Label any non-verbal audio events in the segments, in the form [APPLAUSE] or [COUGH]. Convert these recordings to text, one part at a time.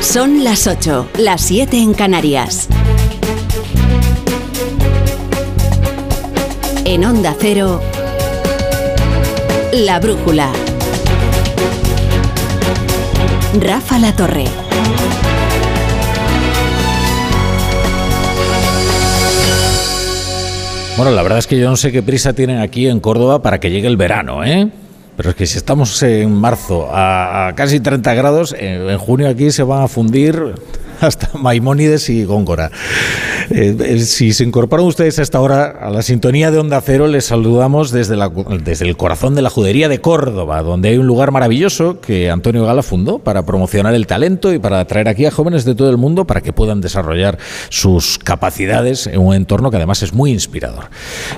Son las 8, las 7 en Canarias. En Onda Cero, La Brújula. Rafa La Torre. Bueno, la verdad es que yo no sé qué prisa tienen aquí en Córdoba para que llegue el verano, ¿eh? Pero es que si estamos en marzo a, casi 30 grados, en junio aquí se van a fundir [LAUGHS] hasta Maimónides y Góngora. Eh, eh, si se incorporan ustedes a esta hora a la sintonía de Onda Cero, les saludamos desde, la, desde el corazón de la judería de Córdoba, donde hay un lugar maravilloso que Antonio Gala fundó para promocionar el talento y para atraer aquí a jóvenes de todo el mundo para que puedan desarrollar sus capacidades en un entorno que además es muy inspirador.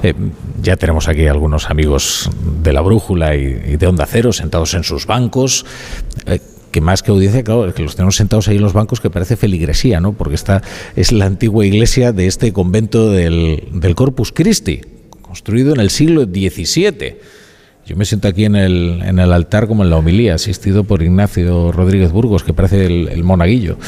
Eh, ya tenemos aquí algunos amigos de la Brújula y, de Onda Cero sentados en sus bancos que más que audiencia, claro, es que los tenemos sentados ahí en los bancos que parece feligresía, ¿no? Porque esta es la antigua iglesia de este convento del, del Corpus Christi, construido en el siglo XVII. Yo me siento aquí en el, en el altar como en la homilía, asistido por Ignacio Rodríguez Burgos, que parece el, el monaguillo.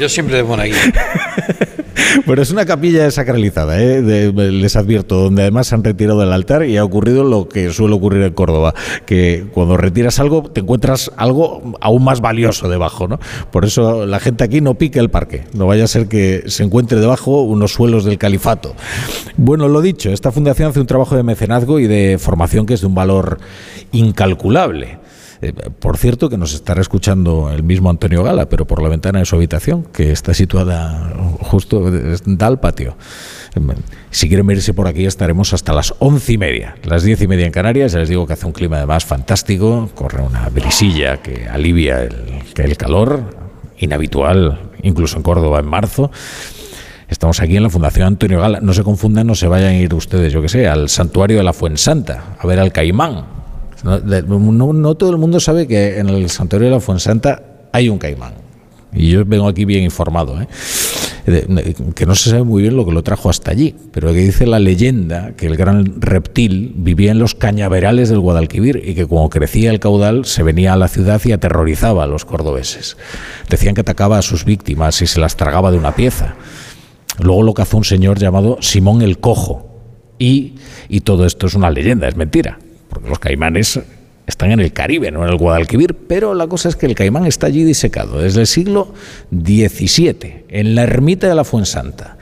Yo siempre de monaguillo. [LAUGHS] Bueno, es una capilla desacralizada, ¿eh? les advierto, donde además se han retirado del altar y ha ocurrido lo que suele ocurrir en Córdoba, que cuando retiras algo te encuentras algo aún más valioso debajo, ¿no? Por eso la gente aquí no pique el parque, no vaya a ser que se encuentre debajo unos suelos del califato. Bueno, lo dicho, esta fundación hace un trabajo de mecenazgo y de formación que es de un valor incalculable. Eh, por cierto, que nos estará escuchando el mismo Antonio Gala, pero por la ventana de su habitación, que está situada justo, da al patio. Si quieren venirse por aquí, estaremos hasta las once y media, las diez y media en Canarias. Ya les digo que hace un clima además fantástico, corre una brisilla que alivia el, el calor, inhabitual, incluso en Córdoba en marzo. Estamos aquí en la Fundación Antonio Gala. No se confundan, no se vayan a ir ustedes, yo que sé, al santuario de la Fuensanta, a ver al caimán no, todo el mundo sabe que en el santuario de la Fuensanta hay un caimán. Y yo vengo aquí bien informado, ¿eh? que no se sabe muy bien lo que lo trajo hasta allí, pero que dice la leyenda que el gran reptil vivía en los cañaverales del Guadalquivir y que cuando crecía el caudal se venía a la ciudad y aterrorizaba a los cordobeses. Decían que atacaba a sus víctimas y se las tragaba de una pieza. Luego lo cazó un señor llamado Simón el Cojo. Y todo esto es una leyenda, es mentira porque los caimanes están en el Caribe, no en el Guadalquivir, pero la cosa es que el caimán está allí disecado desde el siglo XVII, en la ermita de la Fuensanta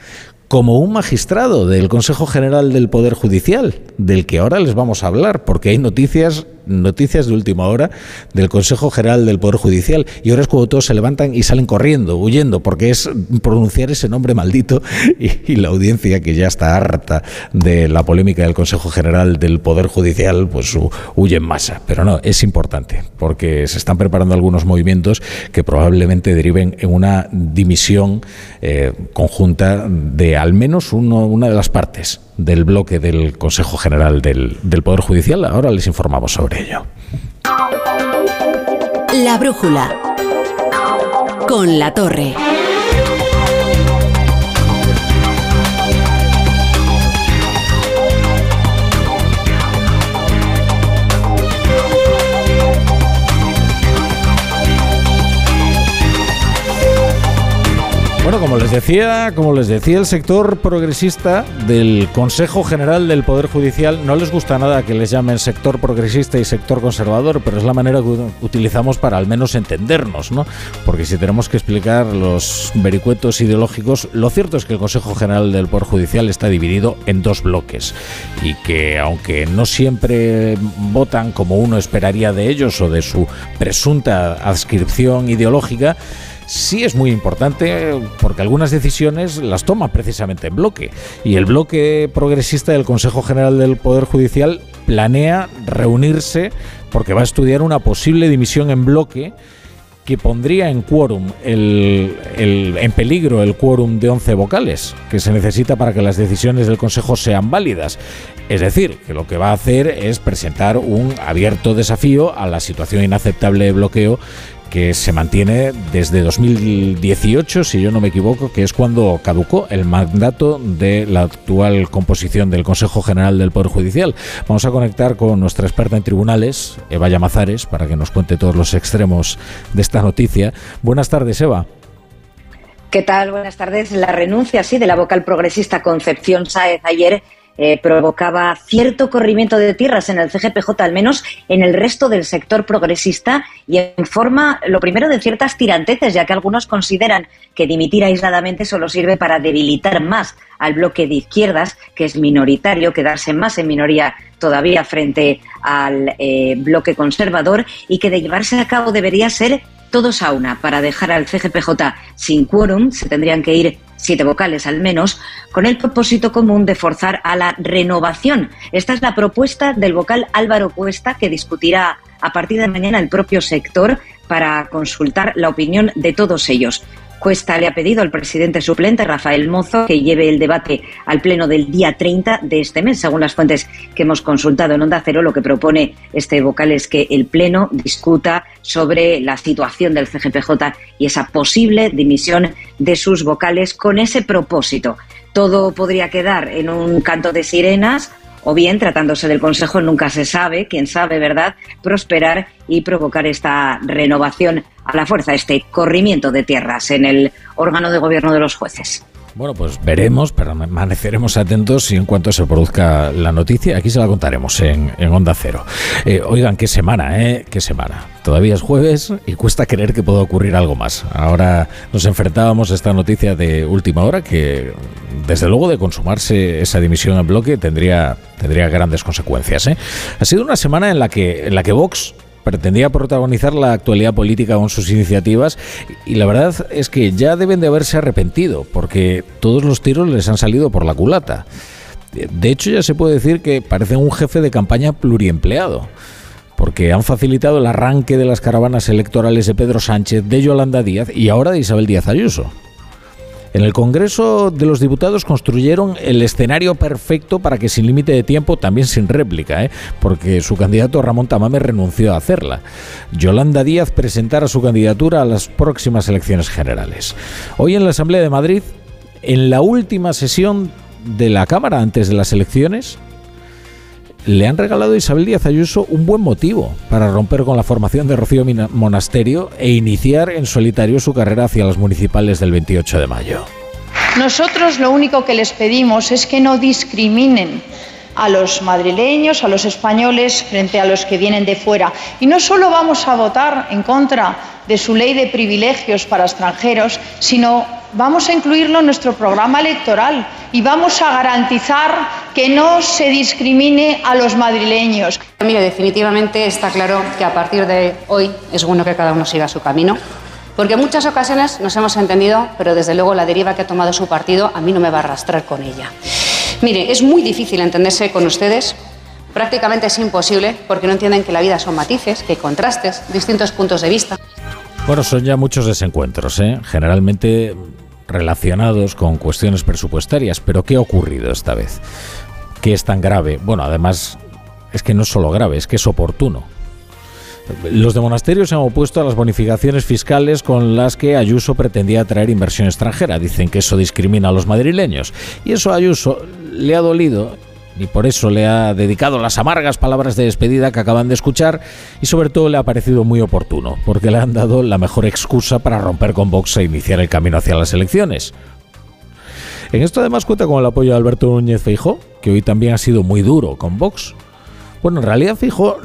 como un magistrado del Consejo General del Poder Judicial, del que ahora les vamos a hablar, porque hay noticias noticias de última hora del Consejo General del Poder Judicial y ahora es cuando todos se levantan y salen corriendo, huyendo, porque es pronunciar ese nombre maldito [LAUGHS] y, la audiencia que ya está harta de la polémica del Consejo General del Poder Judicial, pues huye en masa. Pero no, es importante, porque se están preparando algunos movimientos que probablemente deriven en una dimisión eh, conjunta de al menos uno, una de las partes del bloque del Consejo General del, del Poder Judicial. Ahora les informamos sobre ello. La brújula con la torre. Bueno, como les decía, como les decía, el sector progresista del Consejo General del Poder Judicial no les gusta nada que les llamen sector progresista y sector conservador, pero es la manera que utilizamos para al menos entendernos, ¿no? Porque si tenemos que explicar los vericuetos ideológicos, lo cierto es que el Consejo General del Poder Judicial está dividido en dos bloques y que aunque no siempre votan como uno esperaría de ellos o de su presunta adscripción ideológica, sí es muy importante porque algunas decisiones las toma precisamente en bloque. Y el bloque progresista del Consejo General del Poder Judicial planea reunirse porque va a estudiar una posible dimisión en bloque que pondría en quórum en peligro el quórum de 11 vocales que se necesita para que las decisiones del Consejo sean válidas. Es decir, que lo que va a hacer es presentar un abierto desafío a la situación inaceptable de bloqueo que se mantiene desde 2018, si yo no me equivoco, que es cuando caducó el mandato de la actual composición del Consejo General del Poder Judicial. Vamos a conectar con nuestra experta en tribunales, Eva Llamazares, para que nos cuente todos los extremos de esta noticia. Buenas tardes, Eva. ¿Qué tal? Buenas tardes. La renuncia, sí, de la vocal progresista Concepción Sáez ayer eh, provocaba cierto corrimiento de tierras en el CGPJ, al menos en el resto del sector progresista, y en forma, lo primero, de ciertas tiranteces, ya que algunos consideran que dimitir aisladamente solo sirve para debilitar más al bloque de izquierdas, que es minoritario, quedarse más en minoría todavía frente al eh, bloque conservador, y que de llevarse a cabo debería ser todos a una para dejar al CGPJ sin quórum, se tendrían que ir siete vocales al menos, con el propósito común de forzar a la renovación. Esta es la propuesta del vocal Álvaro Cuesta que discutirá a partir de mañana el propio sector para consultar la opinión de todos ellos. Cuesta le ha pedido al presidente suplente, Rafael Mozo, que lleve el debate al pleno del día 30 de este mes. Según las fuentes que hemos consultado en Onda Cero, lo que propone este vocal es que el pleno discuta sobre la situación del CGPJ y esa posible dimisión de sus vocales con ese propósito. Todo podría quedar en un canto de sirenas o bien, tratándose del Consejo, nunca se sabe, quién sabe, ¿verdad?, prosperar y provocar esta renovación a la fuerza, este corrimiento de tierras en el órgano de gobierno de los jueces. Bueno, pues veremos, permaneceremos atentos y en cuanto se produzca la noticia, aquí se la contaremos en, Onda Cero. Eh, oigan, qué semana, ¿eh? Qué semana. Todavía es jueves y cuesta creer que pueda ocurrir algo más. Ahora nos enfrentábamos a esta noticia de última hora que, desde luego, de consumarse esa dimisión en bloque tendría, tendría grandes consecuencias. ¿eh? Ha sido una semana en la que, en la que Vox pretendía protagonizar la actualidad política con sus iniciativas y la verdad es que ya deben de haberse arrepentido porque todos los tiros les han salido por la culata. De hecho ya se puede decir que parece un jefe de campaña pluriempleado porque han facilitado el arranque de las caravanas electorales de Pedro Sánchez, de Yolanda Díaz y ahora de Isabel Díaz Ayuso. En el Congreso de los Diputados construyeron el escenario perfecto para que sin límite de tiempo, también sin réplica, ¿eh? porque su candidato Ramón Tamame renunció a hacerla. Yolanda Díaz presentará su candidatura a las próximas elecciones generales. Hoy en la Asamblea de Madrid, en la última sesión de la Cámara antes de las elecciones, le han regalado a Isabel Díaz Ayuso un buen motivo para romper con la formación de Rocío Monasterio e iniciar en solitario su carrera hacia las municipales del 28 de mayo. Nosotros lo único que les pedimos es que no discriminen a los madrileños, a los españoles frente a los que vienen de fuera. Y no solo vamos a votar en contra de su ley de privilegios para extranjeros, sino vamos a incluirlo en nuestro programa electoral y vamos a garantizar que no se discrimine a los madrileños. Mire, definitivamente está claro que a partir de hoy es bueno que cada uno siga su camino. Porque en muchas ocasiones nos hemos entendido, pero desde luego la deriva que ha tomado su partido a mí no me va a arrastrar con ella. Mire, es muy difícil entenderse con ustedes, prácticamente es imposible, porque no entienden que la vida son matices, que contrastes, distintos puntos de vista. Bueno, son ya muchos desencuentros, ¿eh? generalmente relacionados con cuestiones presupuestarias, pero ¿qué ha ocurrido esta vez? ¿Qué es tan grave? Bueno, además es que no es solo grave, es que es oportuno. Los de monasterios se han opuesto a las bonificaciones fiscales con las que Ayuso pretendía atraer inversión extranjera. Dicen que eso discrimina a los madrileños. Y eso a Ayuso le ha dolido y por eso le ha dedicado las amargas palabras de despedida que acaban de escuchar y sobre todo le ha parecido muy oportuno, porque le han dado la mejor excusa para romper con Vox e iniciar el camino hacia las elecciones. En esto además cuenta con el apoyo de Alberto Núñez Feijó, que hoy también ha sido muy duro con Vox. Bueno, en realidad Feijó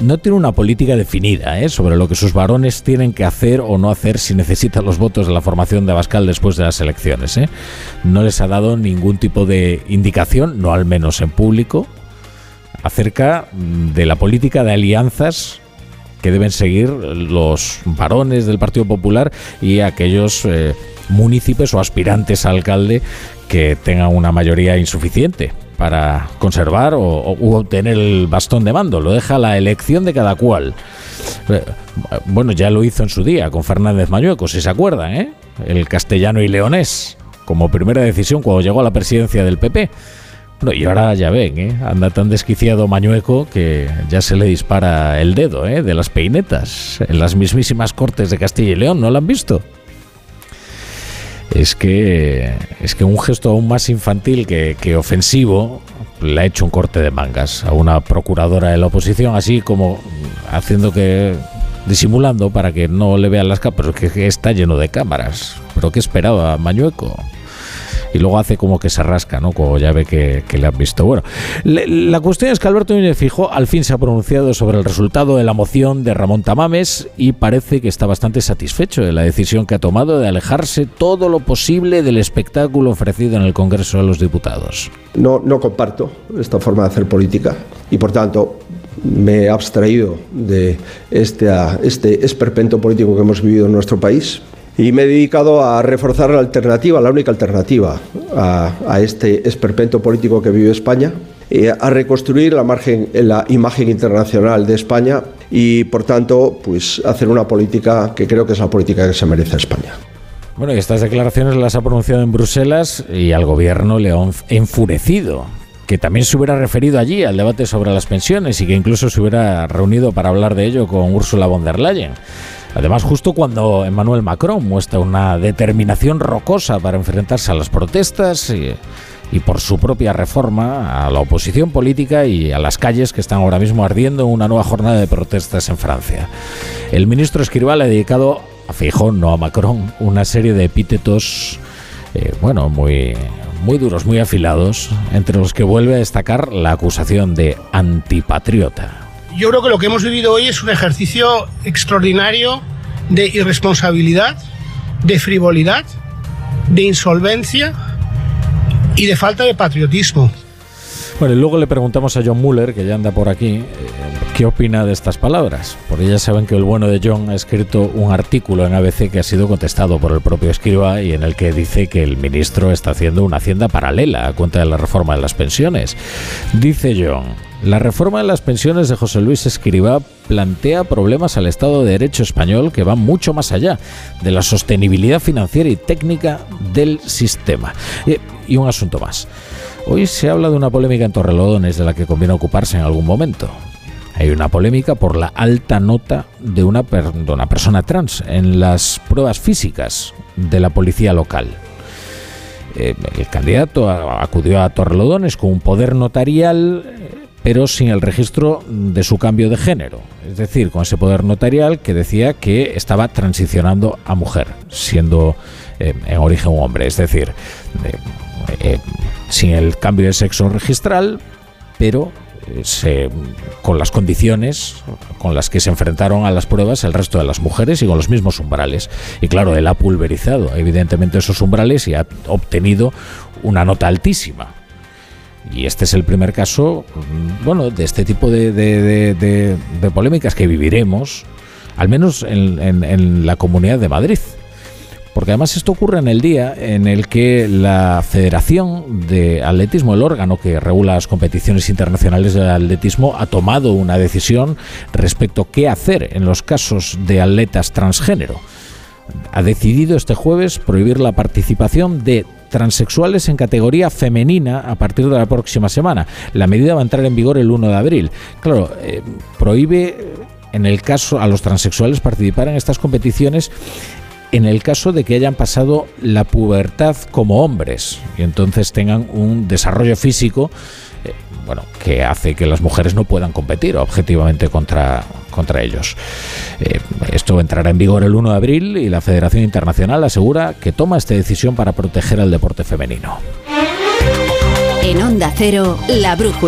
no tiene una política definida ¿eh? sobre lo que sus varones tienen que hacer o no hacer si necesitan los votos de la formación de Abascal después de las elecciones. ¿eh? No les ha dado ningún tipo de indicación, no al menos en público, acerca de la política de alianzas que deben seguir los varones del Partido Popular y aquellos eh, municipios o aspirantes a alcalde que tengan una mayoría insuficiente para conservar o, obtener el bastón de mando. Lo deja la elección de cada cual. Eh, bueno, ya lo hizo en su día con Fernández Mañueco, si se acuerdan, ¿eh? El castellano y leonés, como primera decisión cuando llegó a la presidencia del PP. Bueno, y ahora ya ven, ¿eh? anda tan desquiciado Mañueco que ya se le dispara el dedo ¿eh? de las peinetas en las mismísimas cortes de Castilla y León, ¿no lo han visto? Es que, es que un gesto aún más infantil que, que ofensivo le ha hecho un corte de mangas a una procuradora de la oposición, así como haciendo que disimulando para que no le vean las cámaras, que está lleno de cámaras. ¿Pero qué esperaba Mañueco? Y luego hace como que se rasca, ¿no? Como ya ve que, le han visto. Bueno, la cuestión es que Alberto Núñez Fijo al fin se ha pronunciado sobre el resultado de la moción de Ramón Tamames y parece que está bastante satisfecho de la decisión que ha tomado de alejarse todo lo posible del espectáculo ofrecido en el Congreso de los Diputados. No, no comparto esta forma de hacer política y por tanto me he abstraído de este, este esperpento político que hemos vivido en nuestro país y me he dedicado a reforzar la alternativa, la única alternativa a, este esperpento político que vive España, a reconstruir la, margen, la imagen internacional de España y, por tanto, pues hacer una política que creo que es la política que se merece España. Bueno, y estas declaraciones las ha pronunciado en Bruselas y al gobierno le ha enfurecido que también se hubiera referido allí al debate sobre las pensiones y que incluso se hubiera reunido para hablar de ello con Ursula von der Leyen. Además, justo cuando Emmanuel Macron muestra una determinación rocosa para enfrentarse a las protestas y, por su propia reforma a la oposición política y a las calles que están ahora mismo ardiendo en una nueva jornada de protestas en Francia. El ministro Escribal ha dedicado a Feijóo, no a Macron, una serie de epítetos, eh, bueno, muy, muy duros, muy afilados, entre los que vuelve a destacar la acusación de antipatriota yo creo que lo que hemos vivido hoy es un ejercicio extraordinario de irresponsabilidad, de frivolidad, de insolvencia y de falta de patriotismo. Bueno, y luego le preguntamos a John Muller, que ya anda por aquí, eh, qué opina de estas palabras. Porque ya saben que el bueno de John ha escrito un artículo en ABC que ha sido contestado por el propio escriba y en el que dice que el ministro está haciendo una hacienda paralela a cuenta de la reforma de las pensiones. Dice John, la reforma de las pensiones de José Luis Escriba plantea problemas al Estado de Derecho español que van mucho más allá de la sostenibilidad financiera y técnica del sistema. Y, un asunto más. Hoy se habla de una polémica en Torrelodones de la que conviene ocuparse en algún momento. Hay una polémica por la alta nota de una, de una persona trans en las pruebas físicas de la policía local. Eh, el candidato acudió a Torrelodones con un poder notarial pero sin el registro de su cambio de género, es decir, con ese poder notarial que decía que estaba transicionando a mujer, siendo eh, en origen un hombre, es decir, eh, eh, sin el cambio de sexo registral, pero con las condiciones con las que se enfrentaron a las pruebas el resto de las mujeres y con los mismos umbrales. Y claro, él ha pulverizado evidentemente esos umbrales y ha obtenido una nota altísima y este es el primer caso, bueno, de este tipo de, polémicas que viviremos, al menos en, la Comunidad de Madrid. Porque además esto ocurre en el día en el que la Federación de Atletismo, el órgano que regula las competiciones internacionales de atletismo, ha tomado una decisión respecto a qué hacer en los casos de atletas transgénero. Ha decidido este jueves prohibir la participación de transexuales en categoría femenina a partir de la próxima semana. La medida va a entrar en vigor el 1 de abril. Claro, eh, prohíbe en el caso a los transexuales participar en estas competiciones en el caso de que hayan pasado la pubertad como hombres y entonces tengan un desarrollo físico eh, bueno, que hace que las mujeres no puedan competir objetivamente contra, contra ellos. Eh, esto entrará en vigor el 1 de abril y la Federación Internacional asegura que toma esta decisión para proteger al deporte femenino. En Onda Cero, la brújula.